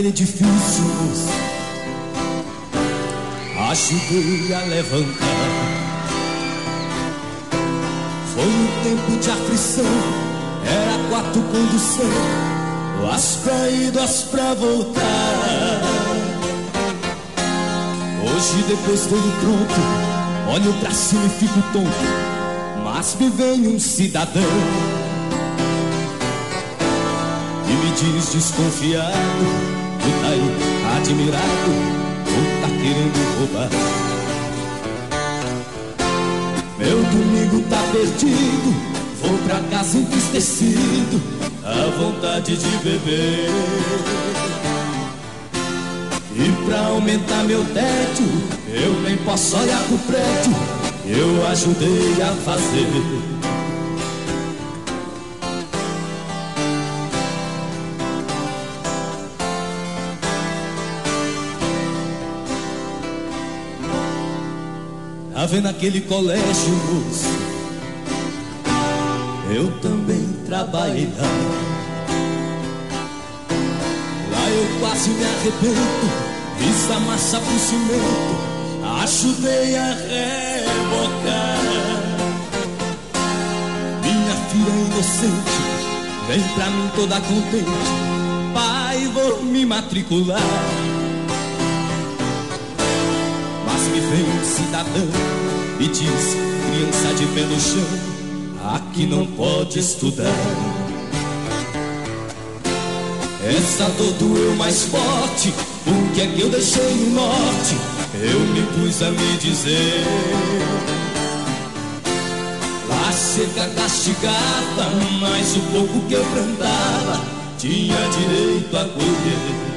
Tá vendo aquele edifício, moço? Ajudei a levantar. Foi um tempo de aflição, era quatro condução, as pra ir, duas pra voltar. Hoje, depois dele pronto, olho pra cima e fico tonto, mas me vem um cidadão diz desconfiado, admirado, ou tá querendo roubar? Meu domingo tá perdido, vou pra casa entristecido, a vontade de beber. E pra aumentar meu teto, eu nem posso olhar pro prédio, eu ajudei a fazer. Vendo aquele colégio, moço? Eu também trabalhei lá. Lá eu quase me arrebento, fiz a massa pro cimento, ajudei a rebocar. Minha filha inocente, vem pra mim toda contente, pai, vou me matricular. Mas me vem um cidadão e diz: criança de pé no chão, aqui não pode estudar. Essa dor doeu mais forte, o que é que eu deixei no norte? Eu me pus a me dizer. Lá seca castigava, mas o pouco que eu plantava tinha direito a colher.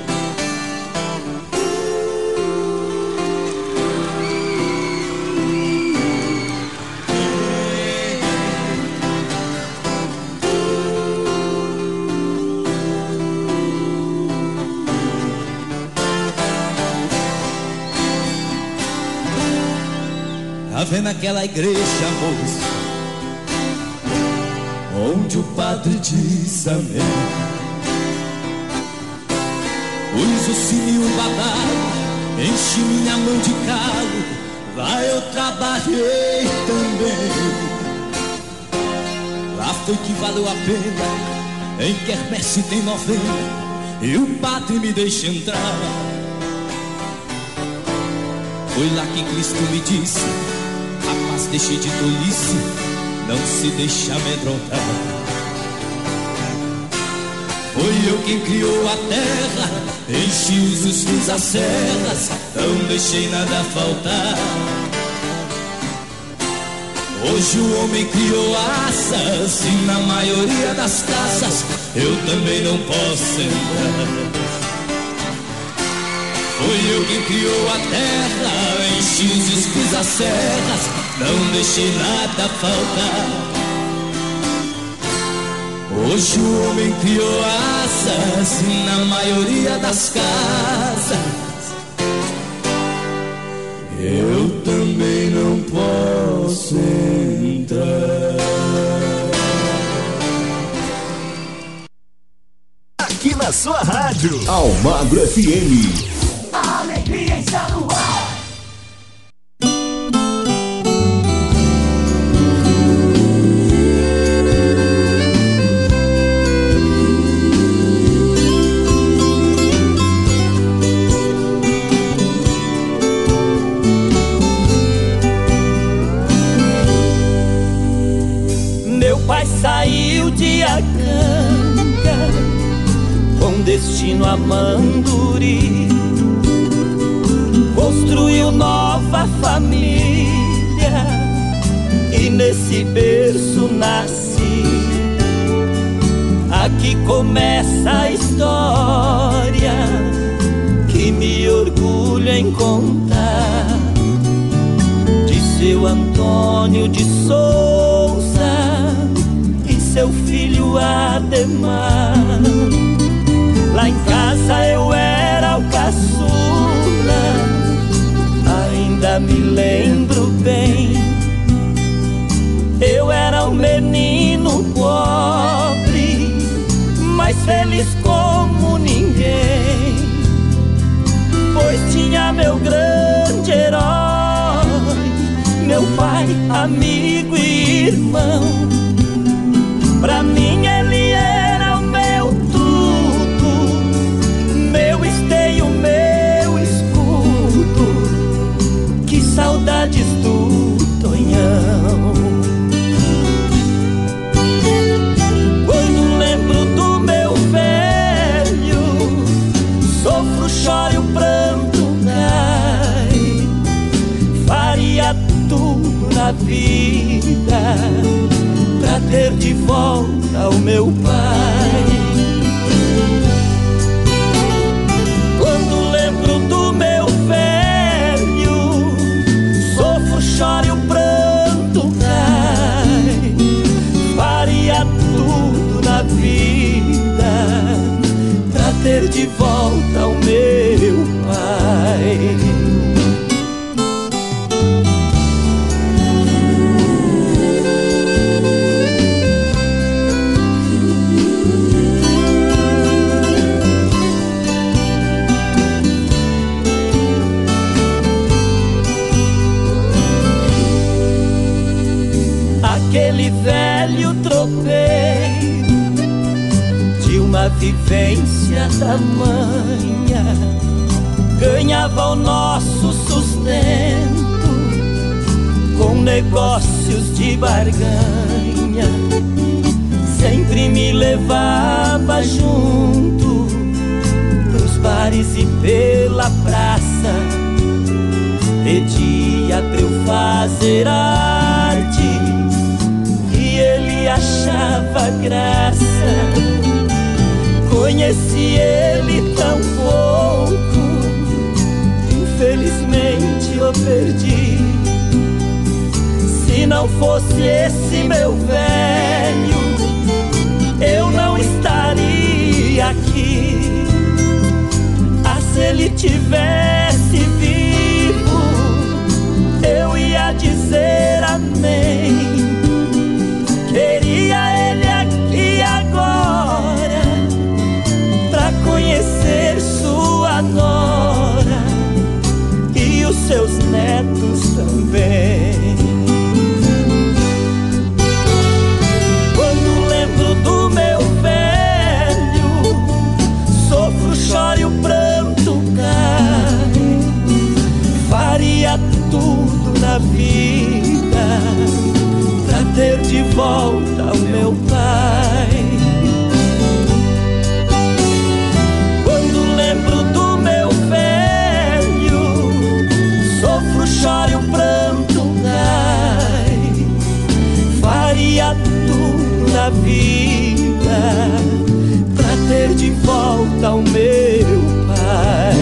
Tá vendo aquela igreja, moço? Onde o padre diz amém. Pus o sininho badalo, enchi minha mão de calo. Lá eu trabalhei também. Lá foi que valeu a pena. Em quermesse tem novena. E o padre me deixa entrar. Foi lá que Cristo me disse deixe de tolice Não se deixe amedrontar. Foi eu quem criou a terra Enchi os fiz as serras Não deixei nada faltar. Hoje o homem criou asas E na maioria das casas Eu também não posso entrar. Foi eu quem criou a terra, enchi os esquis as serras, não deixei nada faltar. Hoje o homem criou asas na maioria das casas. Eu também não posso entrar. Aqui na sua rádio. Almagro FM. A alegria está no bares e pela praça pedia pra eu fazer arte e ele achava graça. Conheci ele tão pouco, infelizmente eu perdi. Se não fosse esse meu velho, eu não estaria aqui. Ele tivesse vivo, eu ia dizer amém. Queria ele aqui agora pra conhecer sua nora e os seus netos volta o meu pai. Quando lembro do meu velho, sofro, choro pranto cai. Faria tudo na vida pra ter de volta o meu pai.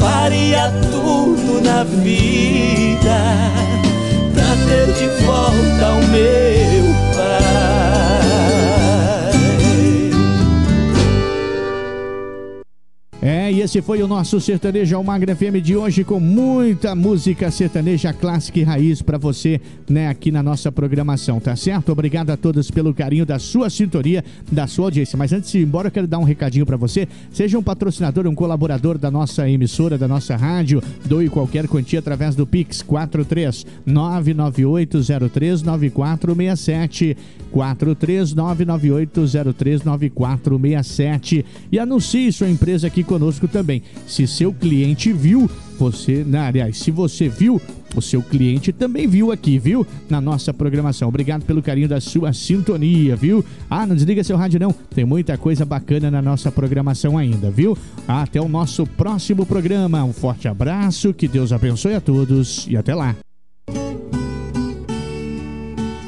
Faria tudo na vida ter de volta o meu esse foi o nosso Sertanejo Almagra FM de hoje com muita música sertaneja clássica e raiz para você, né, aqui na nossa programação, tá certo? Obrigado a todos pelo carinho da sua sintonia, da sua audiência. Mas antes de ir embora, eu quero dar um recadinho para você. Seja um patrocinador, um colaborador da nossa emissora, da nossa rádio, doe qualquer quantia através do Pix 43 998039467 43 998039467 e anuncie sua empresa aqui conosco também. Se seu cliente viu, você, na, aliás, se você viu, o seu cliente também viu aqui, viu? Na nossa programação. Obrigado pelo carinho da sua sintonia, viu? Ah, não desliga seu rádio não. Tem muita coisa bacana na nossa programação ainda, viu? Até o nosso próximo programa. Um forte abraço, que Deus abençoe a todos e até lá.